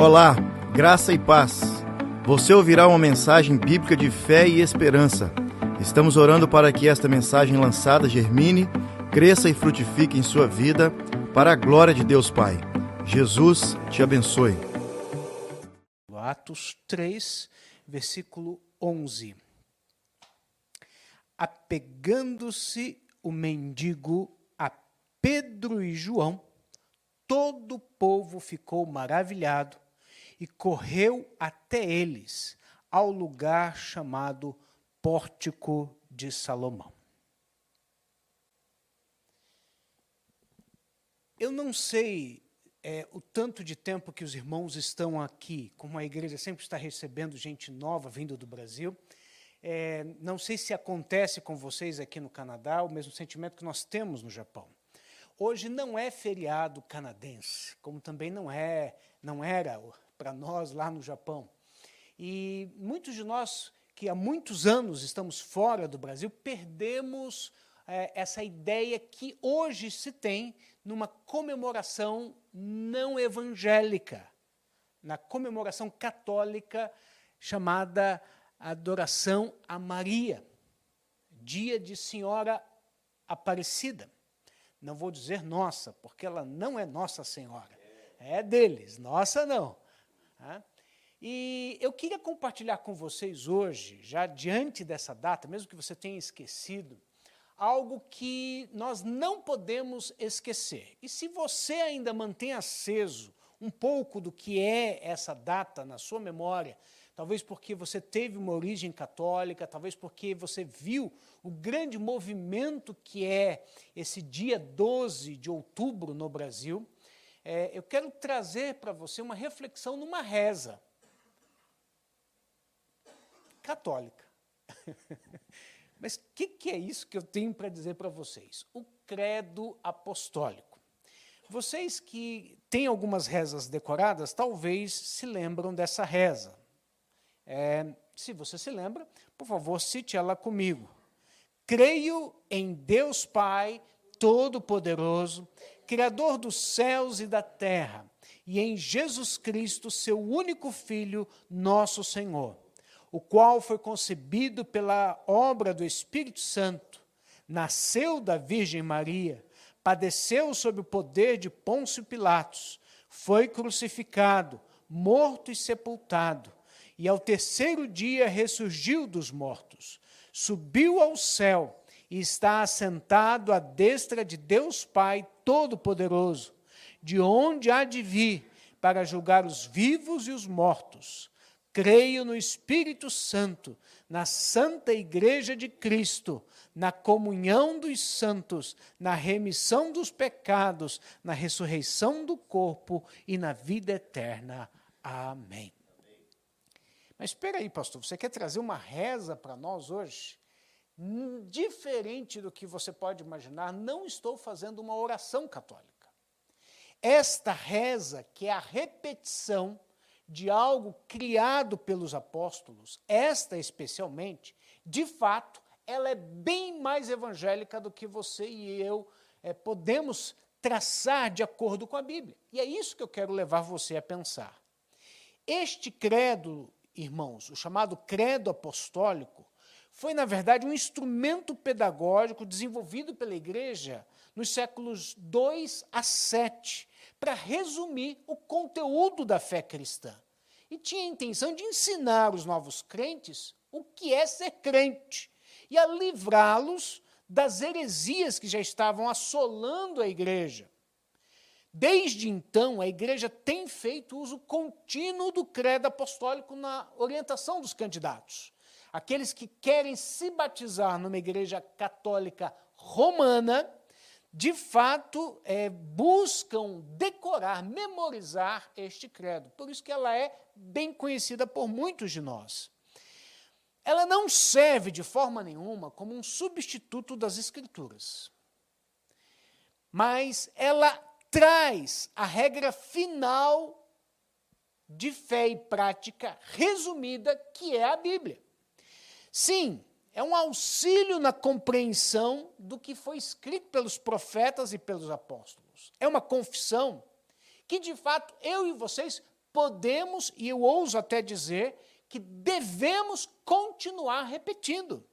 Olá, graça e paz. Você ouvirá uma mensagem bíblica de fé e esperança. Estamos orando para que esta mensagem lançada germine, cresça e frutifique em sua vida, para a glória de Deus Pai. Jesus te abençoe. Atos 3, versículo 11. Apegando-se o mendigo a Pedro e João, todo o povo ficou maravilhado e correu até eles, ao lugar chamado Pórtico de Salomão. Eu não sei é, o tanto de tempo que os irmãos estão aqui, como a igreja sempre está recebendo gente nova vindo do Brasil. É, não sei se acontece com vocês aqui no Canadá o mesmo sentimento que nós temos no Japão. Hoje não é feriado canadense, como também não é, não era para nós lá no Japão. E muitos de nós que há muitos anos estamos fora do Brasil perdemos é, essa ideia que hoje se tem numa comemoração não evangélica, na comemoração católica chamada Adoração a Maria, dia de Senhora Aparecida. Não vou dizer nossa, porque ela não é Nossa Senhora, é deles, nossa não. E eu queria compartilhar com vocês hoje, já diante dessa data, mesmo que você tenha esquecido, algo que nós não podemos esquecer. E se você ainda mantém aceso um pouco do que é essa data na sua memória, talvez porque você teve uma origem católica, talvez porque você viu o grande movimento que é esse dia 12 de outubro no Brasil, é, eu quero trazer para você uma reflexão numa reza católica. Mas o que, que, é isso que eu tenho para dizer para vocês? O credo apostólico. Vocês que têm algumas rezas decoradas, talvez se lembram dessa reza. É, se você se lembra, por favor, cite ela comigo. Creio em Deus Pai Todo-Poderoso, Criador dos céus e da terra, e em Jesus Cristo, seu único Filho, nosso Senhor, o qual foi concebido pela obra do Espírito Santo, nasceu da Virgem Maria, padeceu sob o poder de Pôncio Pilatos, foi crucificado, morto e sepultado, e ao terceiro dia ressurgiu dos mortos, subiu ao céu e está assentado à destra de Deus Pai Todo-Poderoso, de onde há de vir para julgar os vivos e os mortos. Creio no Espírito Santo, na Santa Igreja de Cristo, na comunhão dos santos, na remissão dos pecados, na ressurreição do corpo e na vida eterna. Amém. Mas espera aí, pastor, você quer trazer uma reza para nós hoje? Diferente do que você pode imaginar, não estou fazendo uma oração católica. Esta reza, que é a repetição de algo criado pelos apóstolos, esta especialmente, de fato, ela é bem mais evangélica do que você e eu é, podemos traçar de acordo com a Bíblia. E é isso que eu quero levar você a pensar. Este credo, irmãos, o chamado credo apostólico, foi, na verdade, um instrumento pedagógico desenvolvido pela igreja nos séculos 2 a 7, para resumir o conteúdo da fé cristã. E tinha a intenção de ensinar os novos crentes o que é ser crente e a livrá-los das heresias que já estavam assolando a igreja. Desde então, a igreja tem feito uso contínuo do credo apostólico na orientação dos candidatos aqueles que querem se batizar numa igreja católica romana, de fato é, buscam decorar, memorizar este credo. Por isso que ela é bem conhecida por muitos de nós. Ela não serve de forma nenhuma como um substituto das Escrituras, mas ela traz a regra final de fé e prática resumida, que é a Bíblia. Sim, é um auxílio na compreensão do que foi escrito pelos profetas e pelos apóstolos. É uma confissão que, de fato, eu e vocês podemos, e eu ouso até dizer, que devemos continuar repetindo.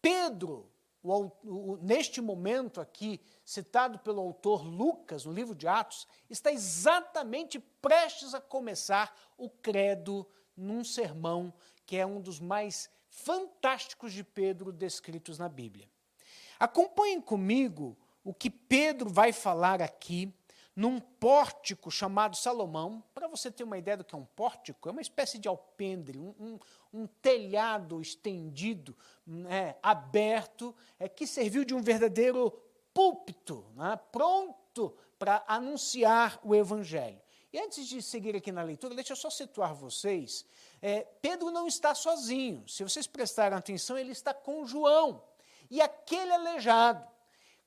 Pedro, o, o, neste momento aqui, citado pelo autor Lucas, no livro de Atos, está exatamente prestes a começar o credo num sermão que é um dos mais fantásticos de Pedro descritos na Bíblia. Acompanhem comigo o que Pedro vai falar aqui num pórtico chamado Salomão. Para você ter uma ideia do que é um pórtico, é uma espécie de alpendre, um, um, um telhado estendido, né, aberto, é, que serviu de um verdadeiro púlpito, né, pronto para anunciar o Evangelho. E antes de seguir aqui na leitura, deixa eu só situar vocês. É, Pedro não está sozinho. Se vocês prestarem atenção, ele está com João. E aquele aleijado,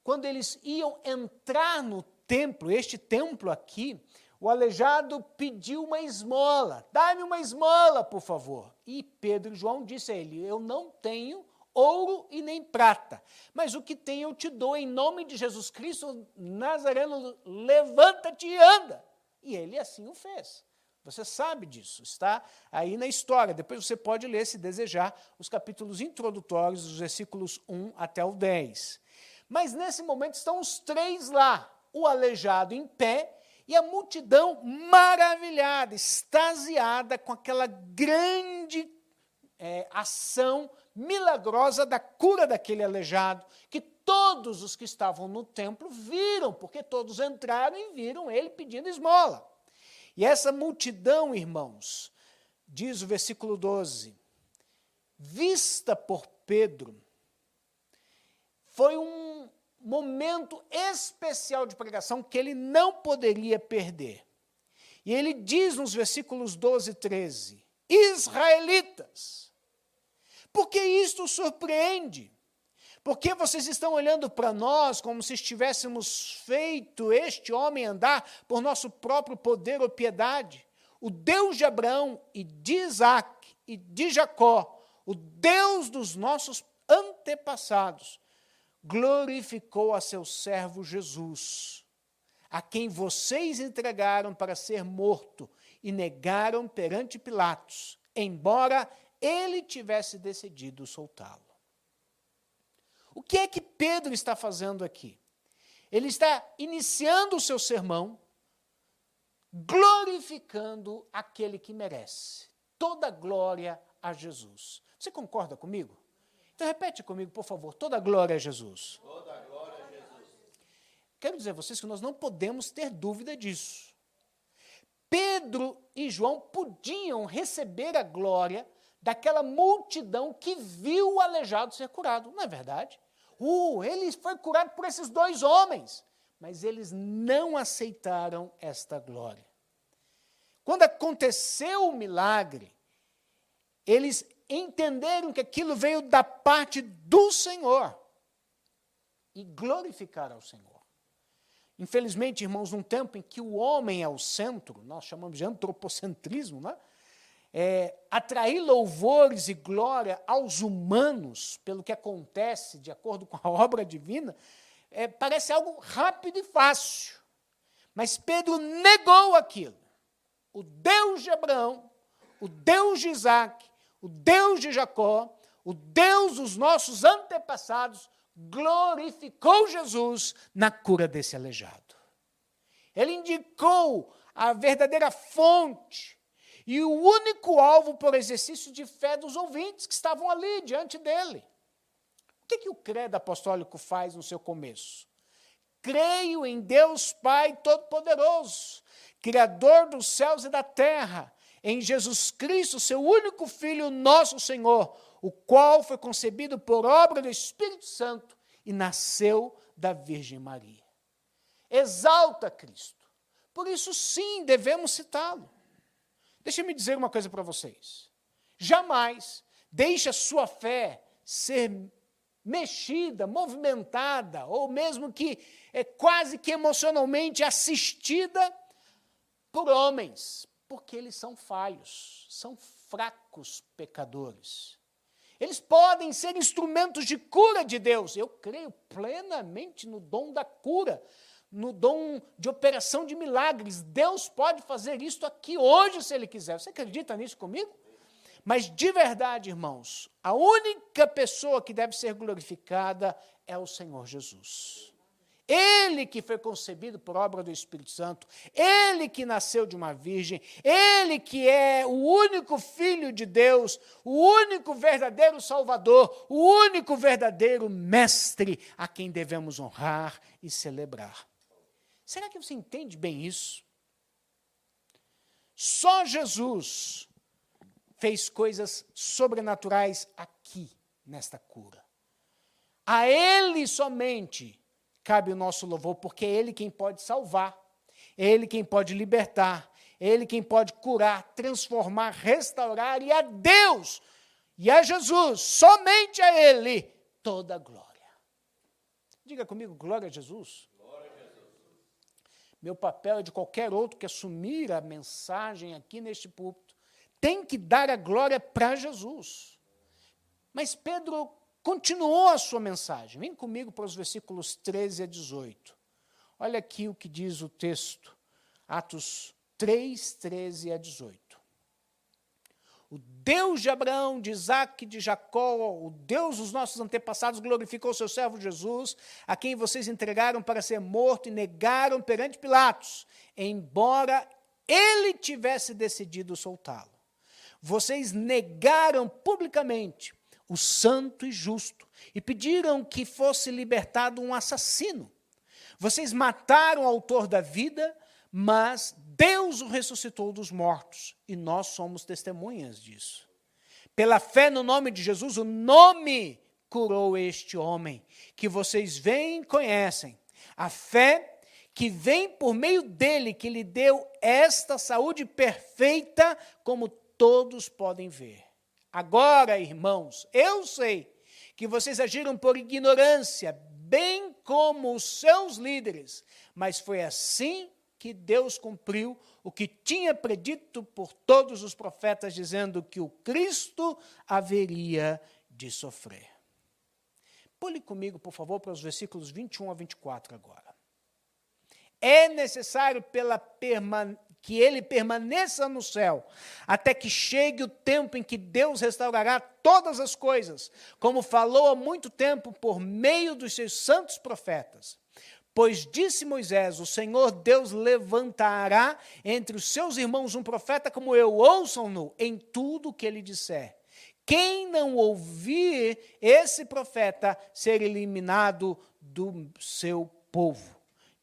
quando eles iam entrar no templo, este templo aqui, o aleijado pediu uma esmola. Dá-me uma esmola, por favor. E Pedro e João disse a ele: Eu não tenho ouro e nem prata, mas o que tenho eu te dou em nome de Jesus Cristo Nazareno, levanta-te e anda. E ele assim o fez. Você sabe disso, está aí na história. Depois você pode ler, se desejar, os capítulos introdutórios, os versículos 1 até o 10. Mas nesse momento estão os três lá: o aleijado em pé e a multidão maravilhada, extasiada com aquela grande é, ação milagrosa da cura daquele aleijado, que todos os que estavam no templo viram, porque todos entraram e viram ele pedindo esmola. E essa multidão, irmãos, diz o versículo 12, vista por Pedro, foi um momento especial de pregação que ele não poderia perder. E ele diz nos versículos 12 e 13: Israelitas, porque isto surpreende? Porque vocês estão olhando para nós como se estivéssemos feito este homem andar por nosso próprio poder ou piedade? O Deus de Abraão e de Isaac e de Jacó, o Deus dos nossos antepassados, glorificou a seu servo Jesus, a quem vocês entregaram para ser morto e negaram perante Pilatos, embora ele tivesse decidido soltá-lo. O que é que Pedro está fazendo aqui? Ele está iniciando o seu sermão glorificando aquele que merece toda glória a Jesus. Você concorda comigo? Então repete comigo, por favor. Toda glória a Jesus. Toda glória a Jesus. Quero dizer a vocês que nós não podemos ter dúvida disso. Pedro e João podiam receber a glória daquela multidão que viu o aleijado ser curado, não é verdade? Uh, ele foi curado por esses dois homens, mas eles não aceitaram esta glória. Quando aconteceu o milagre, eles entenderam que aquilo veio da parte do Senhor e glorificaram ao Senhor. Infelizmente, irmãos, num tempo em que o homem é o centro, nós chamamos de antropocentrismo, né? É, atrair louvores e glória aos humanos pelo que acontece de acordo com a obra divina, é, parece algo rápido e fácil. Mas Pedro negou aquilo. O Deus de Abraão, o Deus de Isaac, o Deus de Jacó, o Deus dos nossos antepassados, glorificou Jesus na cura desse aleijado. Ele indicou a verdadeira fonte e o único alvo por exercício de fé dos ouvintes que estavam ali diante dele. O que, que o credo apostólico faz no seu começo? Creio em Deus Pai Todo-Poderoso, Criador dos céus e da terra, em Jesus Cristo, seu único Filho, nosso Senhor, o qual foi concebido por obra do Espírito Santo e nasceu da Virgem Maria. Exalta Cristo. Por isso, sim, devemos citá-lo. Deixa-me dizer uma coisa para vocês. Jamais deixe a sua fé ser mexida, movimentada, ou mesmo que é quase que emocionalmente assistida por homens, porque eles são falhos, são fracos pecadores. Eles podem ser instrumentos de cura de Deus. Eu creio plenamente no dom da cura, no dom de operação de milagres. Deus pode fazer isto aqui hoje, se Ele quiser. Você acredita nisso comigo? Mas de verdade, irmãos, a única pessoa que deve ser glorificada é o Senhor Jesus. Ele que foi concebido por obra do Espírito Santo, ele que nasceu de uma virgem, ele que é o único filho de Deus, o único verdadeiro Salvador, o único verdadeiro mestre a quem devemos honrar e celebrar. Será que você entende bem isso? Só Jesus fez coisas sobrenaturais aqui, nesta cura. A Ele somente cabe o nosso louvor, porque é Ele quem pode salvar, é Ele quem pode libertar, é Ele quem pode curar, transformar, restaurar, e a Deus e a Jesus, somente a Ele, toda a glória. Diga comigo, glória a Jesus. Meu papel é de qualquer outro que assumir a mensagem aqui neste púlpito, tem que dar a glória para Jesus. Mas Pedro continuou a sua mensagem. Vem comigo para os versículos 13 a 18. Olha aqui o que diz o texto, Atos 3, 13 a 18. O Deus de Abraão, de Isaac, de Jacó, o Deus dos nossos antepassados, glorificou seu servo Jesus, a quem vocês entregaram para ser morto e negaram perante Pilatos, embora ele tivesse decidido soltá-lo. Vocês negaram publicamente o santo e justo, e pediram que fosse libertado um assassino. Vocês mataram o autor da vida, mas Deus o ressuscitou dos mortos, e nós somos testemunhas disso. Pela fé no nome de Jesus, o nome curou este homem, que vocês veem e conhecem. A fé que vem por meio dele, que lhe deu esta saúde perfeita, como todos podem ver. Agora, irmãos, eu sei que vocês agiram por ignorância, bem como os seus líderes, mas foi assim que Deus cumpriu o que tinha predito por todos os profetas, dizendo que o Cristo haveria de sofrer. Pule comigo, por favor, para os versículos 21 a 24 agora. É necessário pela perman que ele permaneça no céu, até que chegue o tempo em que Deus restaurará todas as coisas, como falou há muito tempo por meio dos seus santos profetas. Pois disse Moisés: O Senhor Deus levantará entre os seus irmãos um profeta como eu, ouçam-no em tudo o que ele disser. Quem não ouvir esse profeta ser eliminado do seu povo.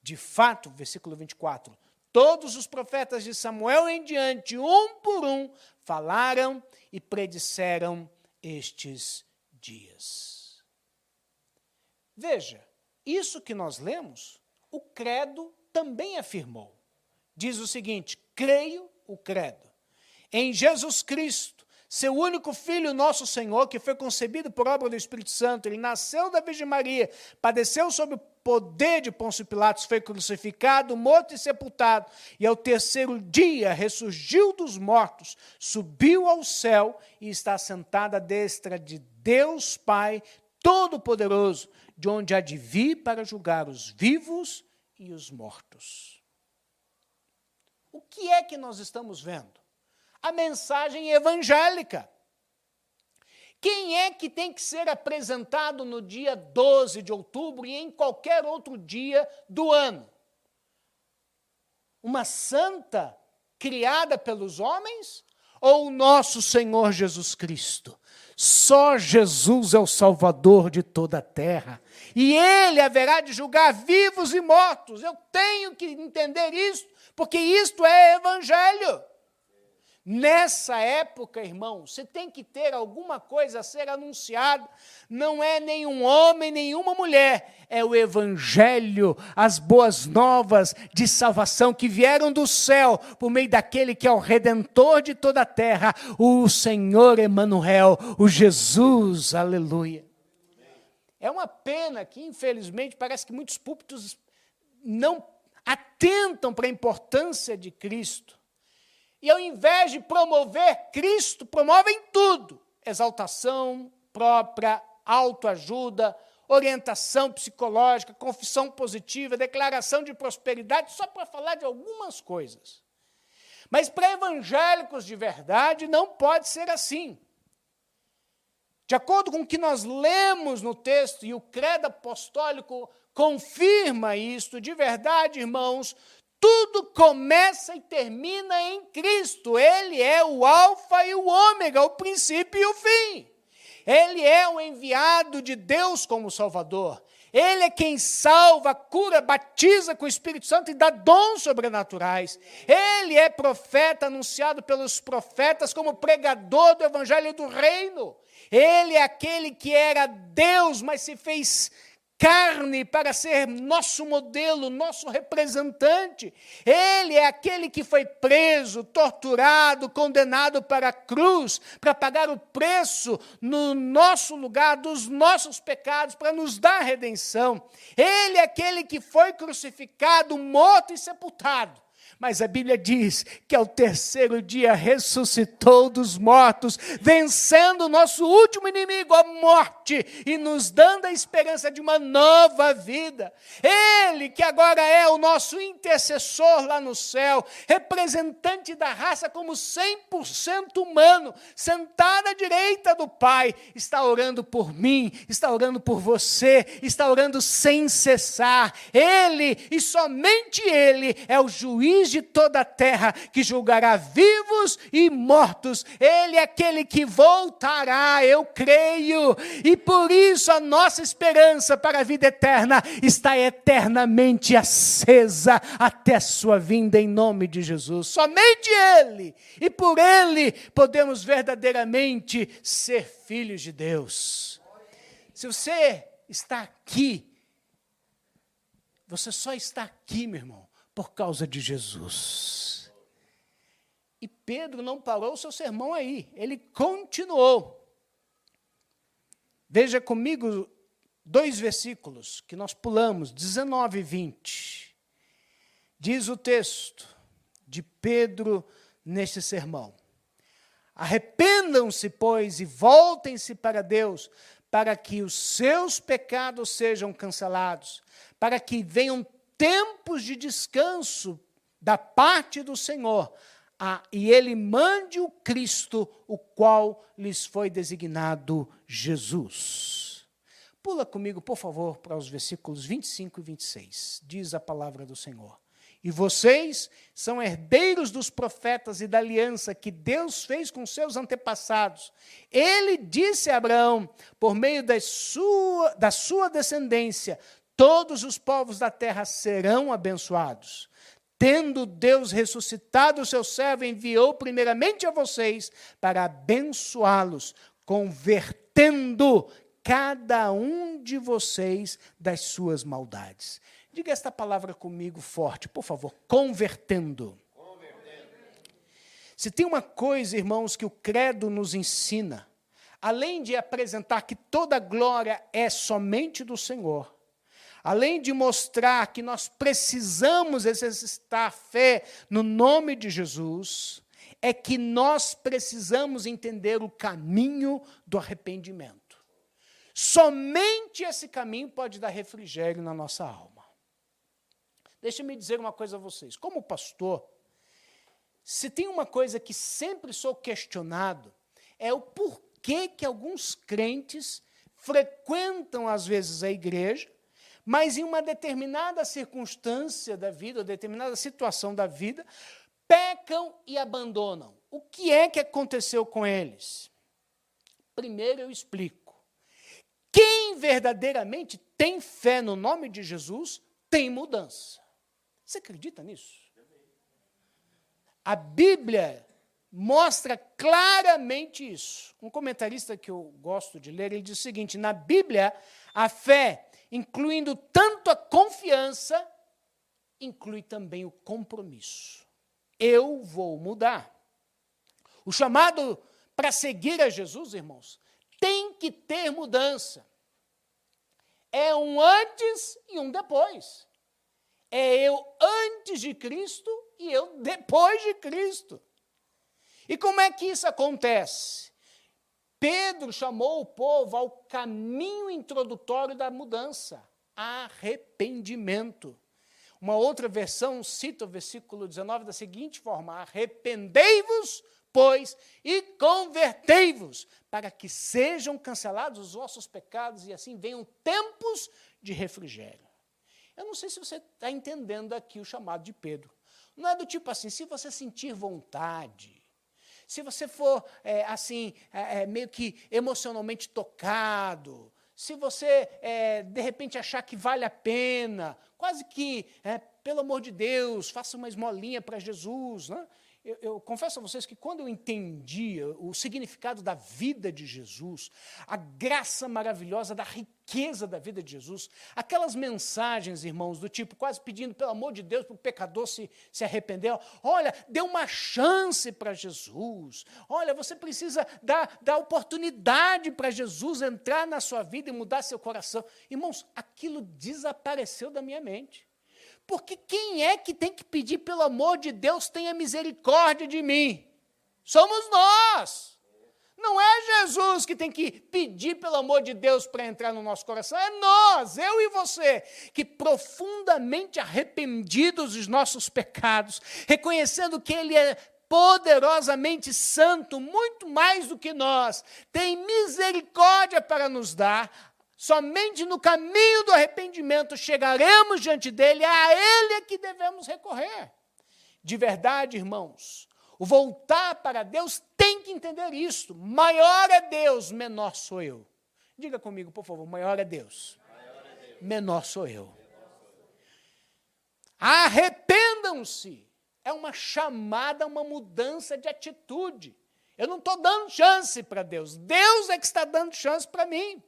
De fato, versículo 24: Todos os profetas de Samuel em diante, um por um, falaram e predisseram estes dias. Veja, isso que nós lemos, o credo também afirmou. Diz o seguinte: creio o credo. Em Jesus Cristo, seu único filho, nosso Senhor, que foi concebido por obra do Espírito Santo, ele nasceu da Virgem Maria, padeceu sob o poder de Pôncio Pilatos, foi crucificado, morto e sepultado, e ao terceiro dia ressurgiu dos mortos, subiu ao céu e está sentado à destra de Deus Pai Todo-Poderoso, de onde há de vir para julgar os vivos e os mortos. O que é que nós estamos vendo? a mensagem evangélica. Quem é que tem que ser apresentado no dia 12 de outubro e em qualquer outro dia do ano? Uma santa criada pelos homens ou o nosso Senhor Jesus Cristo? Só Jesus é o Salvador de toda a terra. E Ele haverá de julgar vivos e mortos. Eu tenho que entender isso, porque isto é Evangelho. Nessa época, irmão, você tem que ter alguma coisa a ser anunciada. Não é nenhum homem, nenhuma mulher. É o Evangelho, as boas novas de salvação que vieram do céu por meio daquele que é o Redentor de toda a terra, o Senhor Emanuel, o Jesus. Aleluia. É uma pena que, infelizmente, parece que muitos púlpitos não atentam para a importância de Cristo e ao invés de promover Cristo, promovem tudo: exaltação própria, autoajuda, orientação psicológica, confissão positiva, declaração de prosperidade, só para falar de algumas coisas. Mas para evangélicos de verdade não pode ser assim. De acordo com o que nós lemos no texto, e o credo apostólico confirma isto, de verdade, irmãos, tudo começa e termina em Cristo. Ele é o Alfa e o Ômega, o princípio e o fim. Ele é o enviado de Deus como Salvador. Ele é quem salva, cura, batiza com o Espírito Santo e dá dons sobrenaturais. Ele é profeta anunciado pelos profetas como pregador do evangelho do reino. Ele é aquele que era Deus, mas se fez carne para ser nosso modelo, nosso representante. Ele é aquele que foi preso, torturado, condenado para a cruz, para pagar o preço no nosso lugar dos nossos pecados, para nos dar redenção. Ele é aquele que foi crucificado, morto e sepultado mas a Bíblia diz que ao terceiro dia ressuscitou dos mortos, vencendo o nosso último inimigo, a morte, e nos dando a esperança de uma nova vida. Ele, que agora é o nosso intercessor lá no céu, representante da raça como 100% humano, sentado à direita do Pai, está orando por mim, está orando por você, está orando sem cessar. Ele e somente Ele é o juiz de toda a terra, que julgará vivos e mortos. Ele é aquele que voltará, eu creio. E por isso a nossa esperança para a vida eterna está eternamente acesa até a sua vinda em nome de Jesus. Somente Ele e por Ele podemos verdadeiramente ser filhos de Deus. Se você está aqui, você só está aqui, meu irmão, por causa de Jesus. E Pedro não parou o seu sermão aí, ele continuou. Veja comigo dois versículos que nós pulamos, 19 e 20. Diz o texto de Pedro neste sermão: Arrependam-se, pois, e voltem-se para Deus, para que os seus pecados sejam cancelados, para que venham tempos de descanso da parte do Senhor, e ele mande o Cristo, o qual lhes foi designado Jesus. Pula comigo, por favor, para os versículos 25 e 26. Diz a palavra do Senhor. E vocês são herdeiros dos profetas e da aliança que Deus fez com seus antepassados. Ele disse a Abraão, por meio da sua, da sua descendência, todos os povos da terra serão abençoados. Tendo Deus ressuscitado o seu servo, enviou primeiramente a vocês para abençoá-los, convertendo cada um de vocês das suas maldades. Diga esta palavra comigo forte, por favor. Convertendo. convertendo. Se tem uma coisa, irmãos, que o credo nos ensina, além de apresentar que toda glória é somente do Senhor, além de mostrar que nós precisamos exercitar fé no nome de Jesus, é que nós precisamos entender o caminho do arrependimento. Somente esse caminho pode dar refrigério na nossa alma. Deixa-me dizer uma coisa a vocês. Como pastor, se tem uma coisa que sempre sou questionado, é o porquê que alguns crentes frequentam às vezes a igreja, mas em uma determinada circunstância da vida, ou determinada situação da vida, pecam e abandonam. O que é que aconteceu com eles? Primeiro eu explico. Quem verdadeiramente tem fé no nome de Jesus tem mudança. Você acredita nisso? A Bíblia mostra claramente isso. Um comentarista que eu gosto de ler, ele diz o seguinte: na Bíblia, a fé incluindo tanto a confiança, inclui também o compromisso. Eu vou mudar. O chamado para seguir a Jesus, irmãos, tem que ter mudança. É um antes e um depois. É eu antes de Cristo e eu depois de Cristo. E como é que isso acontece? Pedro chamou o povo ao caminho introdutório da mudança, arrependimento. Uma outra versão cita o versículo 19 da seguinte forma: Arrependei-vos, pois, e convertei-vos, para que sejam cancelados os vossos pecados e assim venham tempos de refrigério. Eu não sei se você está entendendo aqui o chamado de Pedro. Não é do tipo assim, se você sentir vontade, se você for é, assim, é, é, meio que emocionalmente tocado, se você é, de repente achar que vale a pena, quase que, é, pelo amor de Deus, faça uma esmolinha para Jesus. Né? Eu, eu, confesso a vocês que quando eu entendia o significado da vida de Jesus, a graça maravilhosa da riqueza da vida de Jesus, aquelas mensagens, irmãos, do tipo quase pedindo, pelo amor de Deus, para o pecador se, se arrepender, olha, dê uma chance para Jesus, olha, você precisa dar, dar oportunidade para Jesus entrar na sua vida e mudar seu coração. Irmãos, aquilo desapareceu da minha mente. Porque quem é que tem que pedir, pelo amor de Deus, tenha misericórdia de mim? Somos nós. Não é Jesus que tem que pedir, pelo amor de Deus, para entrar no nosso coração, é nós, eu e você, que profundamente arrependidos dos nossos pecados, reconhecendo que Ele é poderosamente santo, muito mais do que nós, tem misericórdia para nos dar, Somente no caminho do arrependimento chegaremos diante dele, a ele é que devemos recorrer. De verdade, irmãos, o voltar para Deus tem que entender isso. Maior é Deus, menor sou eu. Diga comigo, por favor, é maior é Deus. menor sou eu. Arrependam-se. É uma chamada, uma mudança de atitude. Eu não estou dando chance para Deus, Deus é que está dando chance para mim.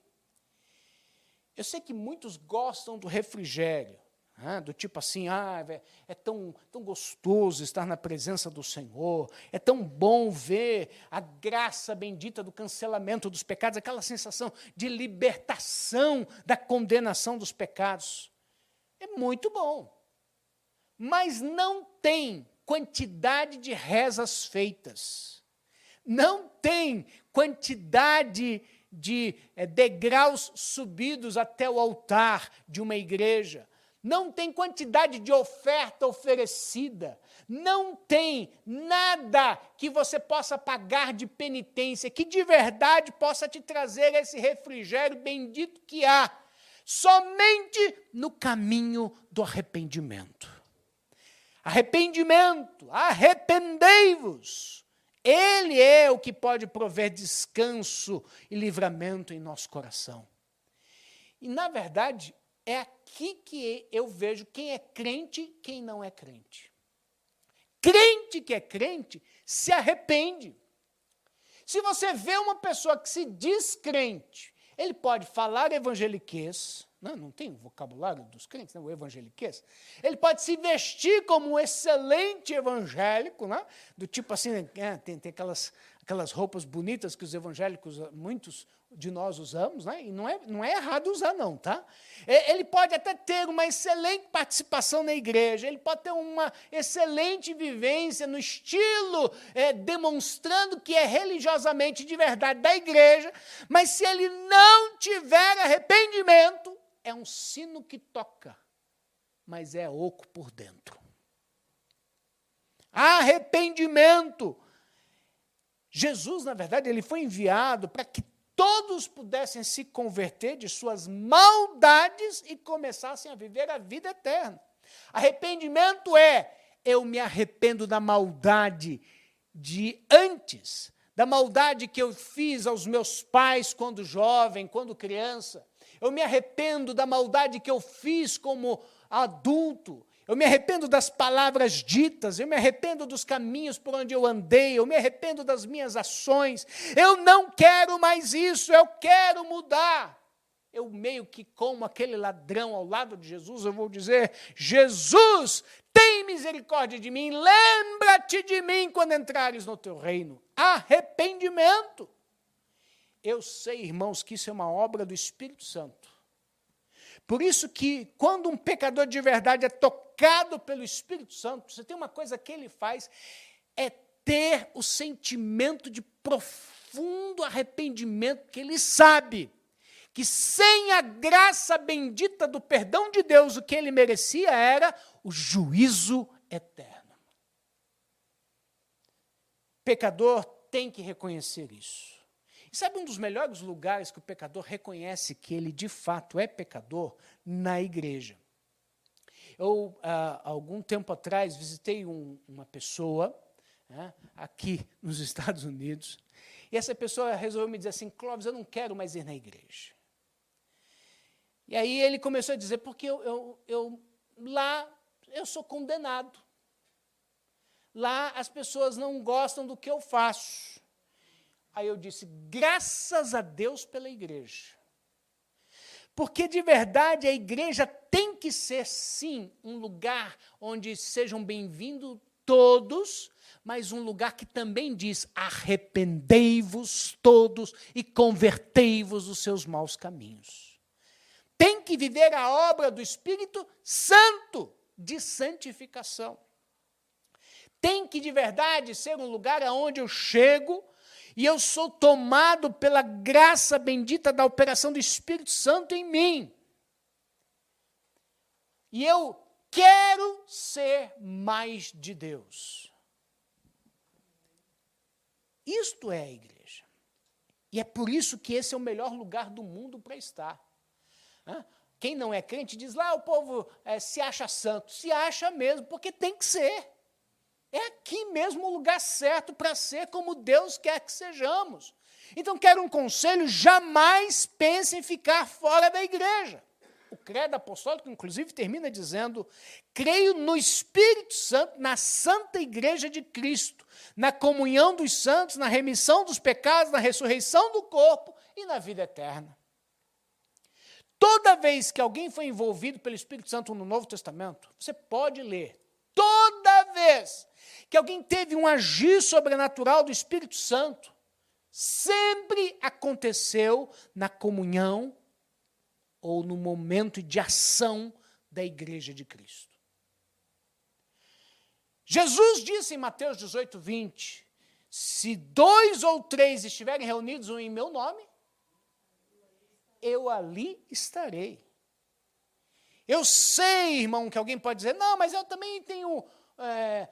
Eu sei que muitos gostam do refrigério, né? do tipo assim, ah, é tão, tão gostoso estar na presença do Senhor, é tão bom ver a graça bendita do cancelamento dos pecados, aquela sensação de libertação da condenação dos pecados. É muito bom. Mas não tem quantidade de rezas feitas, não tem quantidade de é, degraus subidos até o altar de uma igreja, não tem quantidade de oferta oferecida, não tem nada que você possa pagar de penitência, que de verdade possa te trazer esse refrigério bendito que há, somente no caminho do arrependimento. Arrependimento, arrependei-vos ele é o que pode prover descanso e livramento em nosso coração. E, na verdade, é aqui que eu vejo quem é crente e quem não é crente. Crente que é crente se arrepende. Se você vê uma pessoa que se diz crente, ele pode falar evangeliquez, não, não tem o vocabulário dos crentes, né, o evangeliquez. Ele pode se vestir como um excelente evangélico, né, do tipo assim, é, tem, tem aquelas, aquelas roupas bonitas que os evangélicos, muitos de nós usamos, né, e não é, não é errado usar, não, tá? Ele pode até ter uma excelente participação na igreja, ele pode ter uma excelente vivência no estilo, é, demonstrando que é religiosamente de verdade da igreja, mas se ele não tiver arrependimento, é um sino que toca, mas é oco por dentro. Arrependimento. Jesus, na verdade, ele foi enviado para que todos pudessem se converter de suas maldades e começassem a viver a vida eterna. Arrependimento é eu me arrependo da maldade de antes, da maldade que eu fiz aos meus pais quando jovem, quando criança eu me arrependo da maldade que eu fiz como adulto, eu me arrependo das palavras ditas, eu me arrependo dos caminhos por onde eu andei, eu me arrependo das minhas ações. Eu não quero mais isso, eu quero mudar. Eu meio que como aquele ladrão ao lado de Jesus, eu vou dizer: Jesus, tem misericórdia de mim, lembra-te de mim quando entrares no teu reino. Arrependimento. Eu sei, irmãos, que isso é uma obra do Espírito Santo. Por isso que quando um pecador de verdade é tocado pelo Espírito Santo, você tem uma coisa que ele faz é ter o sentimento de profundo arrependimento, que ele sabe que sem a graça bendita do perdão de Deus, o que ele merecia era o juízo eterno. Pecador tem que reconhecer isso. E sabe um dos melhores lugares que o pecador reconhece que ele de fato é pecador? Na igreja. Eu, há algum tempo atrás, visitei um, uma pessoa né, aqui nos Estados Unidos, e essa pessoa resolveu me dizer assim: Clóvis, eu não quero mais ir na igreja. E aí ele começou a dizer, porque eu, eu, eu lá eu sou condenado. Lá as pessoas não gostam do que eu faço. Aí eu disse, graças a Deus pela igreja. Porque de verdade a igreja tem que ser, sim, um lugar onde sejam bem-vindos todos, mas um lugar que também diz: arrependei-vos todos e convertei-vos dos seus maus caminhos tem que viver a obra do Espírito Santo de santificação. Tem que de verdade ser um lugar aonde eu chego e eu sou tomado pela graça bendita da operação do Espírito Santo em mim. E eu quero ser mais de Deus. Isto é a igreja. E é por isso que esse é o melhor lugar do mundo para estar. Quem não é crente diz lá, o povo é, se acha santo. Se acha mesmo, porque tem que ser. É aqui mesmo o lugar certo para ser como Deus quer que sejamos. Então, quero um conselho: jamais pense em ficar fora da igreja. O credo apostólico, inclusive, termina dizendo: creio no Espírito Santo, na Santa Igreja de Cristo, na comunhão dos santos, na remissão dos pecados, na ressurreição do corpo e na vida eterna. Toda vez que alguém foi envolvido pelo Espírito Santo no Novo Testamento, você pode ler. Vez que alguém teve um agir sobrenatural do Espírito Santo, sempre aconteceu na comunhão ou no momento de ação da igreja de Cristo. Jesus disse em Mateus 18, 20: Se dois ou três estiverem reunidos em meu nome, eu ali estarei. Eu sei, irmão, que alguém pode dizer, não, mas eu também tenho é,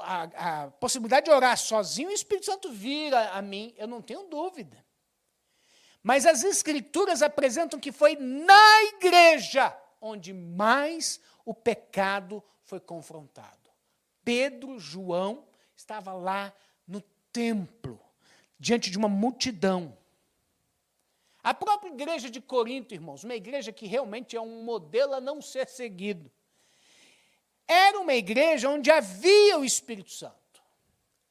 a, a, possibilidade de orar sozinho o Espírito Santo vira a mim. Eu não tenho dúvida. Mas as Escrituras apresentam que foi na igreja onde mais o pecado foi confrontado. Pedro, João, estava lá no templo, diante de uma multidão. A própria igreja de Corinto, irmãos, uma igreja que realmente é um modelo a não ser seguido, era uma igreja onde havia o Espírito Santo.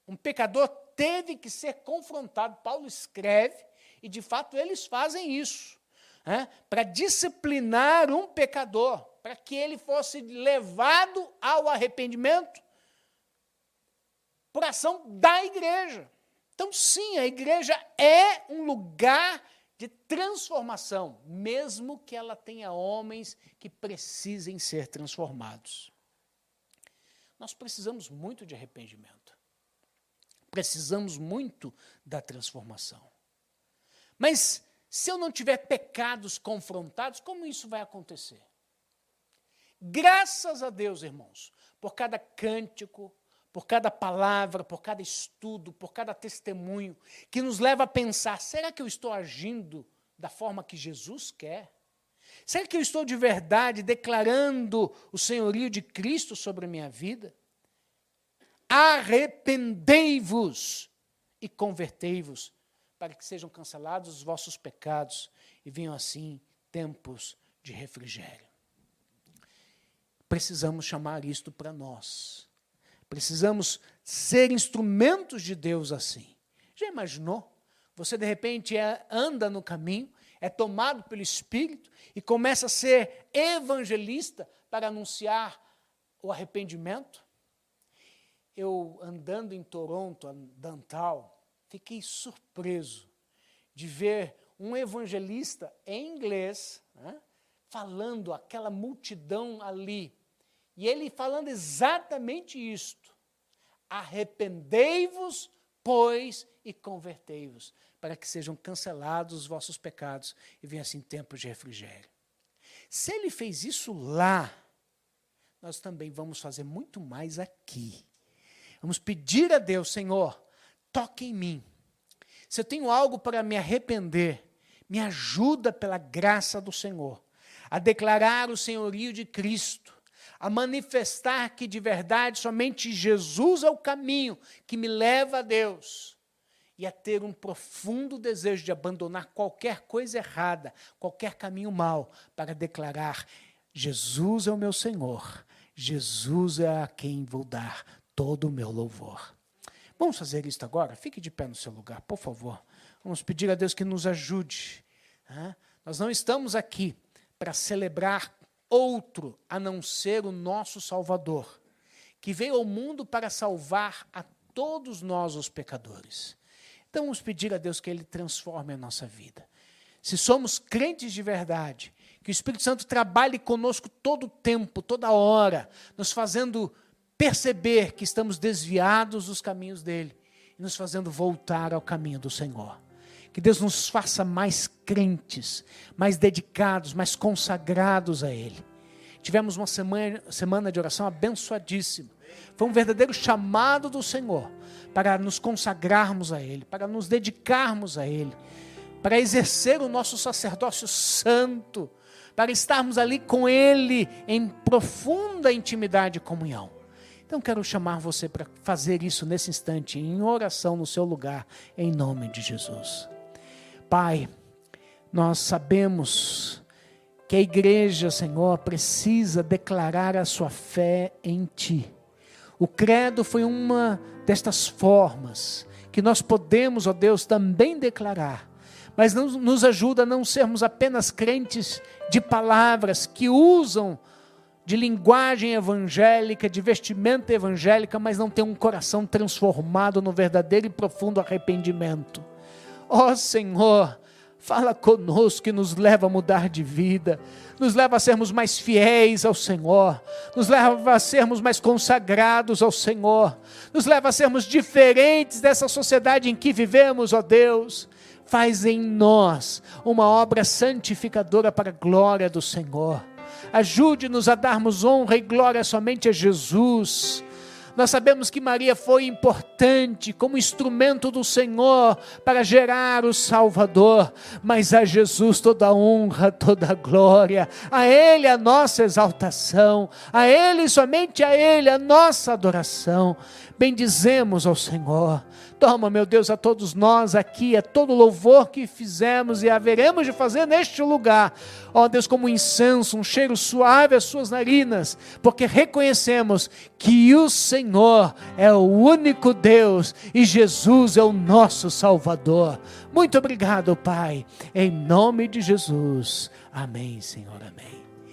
Um pecador teve que ser confrontado. Paulo escreve, e de fato eles fazem isso, né, para disciplinar um pecador, para que ele fosse levado ao arrependimento por ação da igreja. Então, sim, a igreja é um lugar de transformação, mesmo que ela tenha homens que precisem ser transformados. Nós precisamos muito de arrependimento. Precisamos muito da transformação. Mas se eu não tiver pecados confrontados, como isso vai acontecer? Graças a Deus, irmãos, por cada cântico, por cada palavra, por cada estudo, por cada testemunho, que nos leva a pensar: será que eu estou agindo da forma que Jesus quer? Será que eu estou de verdade declarando o senhorio de Cristo sobre a minha vida? Arrependei-vos e convertei-vos, para que sejam cancelados os vossos pecados e venham assim tempos de refrigério. Precisamos chamar isto para nós Precisamos ser instrumentos de Deus assim. Já imaginou? Você de repente é, anda no caminho, é tomado pelo Espírito e começa a ser evangelista para anunciar o arrependimento? Eu andando em Toronto, Dantal, fiquei surpreso de ver um evangelista em inglês né, falando aquela multidão ali e ele falando exatamente isto: arrependei-vos, pois, e convertei-vos, para que sejam cancelados os vossos pecados e venha assim tempos de refrigério. Se ele fez isso lá, nós também vamos fazer muito mais aqui. Vamos pedir a Deus, Senhor, toque em mim. Se eu tenho algo para me arrepender, me ajuda pela graça do Senhor a declarar o senhorio de Cristo, a manifestar que de verdade somente Jesus é o caminho que me leva a Deus e a ter um profundo desejo de abandonar qualquer coisa errada, qualquer caminho mau, para declarar: Jesus é o meu Senhor, Jesus é a quem vou dar todo o meu louvor. Vamos fazer isso agora? Fique de pé no seu lugar, por favor. Vamos pedir a Deus que nos ajude. Nós não estamos aqui para celebrar outro a não ser o nosso Salvador, que veio ao mundo para salvar a todos nós, os pecadores. Então vamos pedir a Deus que Ele transforme a nossa vida. Se somos crentes de verdade, que o Espírito Santo trabalhe conosco todo o tempo, toda hora, nos fazendo perceber que estamos desviados dos caminhos dele e nos fazendo voltar ao caminho do Senhor. Que Deus nos faça mais crentes, mais dedicados, mais consagrados a Ele. Tivemos uma semana, semana de oração abençoadíssima. Foi um verdadeiro chamado do Senhor para nos consagrarmos a Ele, para nos dedicarmos a Ele, para exercer o nosso sacerdócio santo, para estarmos ali com Ele em profunda intimidade e comunhão. Então quero chamar você para fazer isso nesse instante, em oração no seu lugar, em nome de Jesus. Pai, nós sabemos que a igreja, Senhor, precisa declarar a sua fé em Ti. O credo foi uma destas formas que nós podemos, ó Deus, também declarar, mas nos ajuda a não sermos apenas crentes de palavras que usam de linguagem evangélica, de vestimenta evangélica, mas não tem um coração transformado no verdadeiro e profundo arrependimento. Ó oh, Senhor, fala conosco e nos leva a mudar de vida, nos leva a sermos mais fiéis ao Senhor, nos leva a sermos mais consagrados ao Senhor, nos leva a sermos diferentes dessa sociedade em que vivemos, ó Deus. Faz em nós uma obra santificadora para a glória do Senhor Ajude-nos a darmos honra e glória somente a Jesus. Nós sabemos que Maria foi importante como instrumento do Senhor para gerar o Salvador, mas a Jesus toda honra, toda glória, a Ele a nossa exaltação, a Ele, somente a Ele, a nossa adoração. Bendizemos ao Senhor. Toma, meu Deus, a todos nós aqui, a todo louvor que fizemos e haveremos de fazer neste lugar. Ó Deus, como um incenso, um cheiro suave às suas narinas, porque reconhecemos que o Senhor é o único Deus e Jesus é o nosso Salvador. Muito obrigado, Pai. Em nome de Jesus. Amém, Senhor. Amém.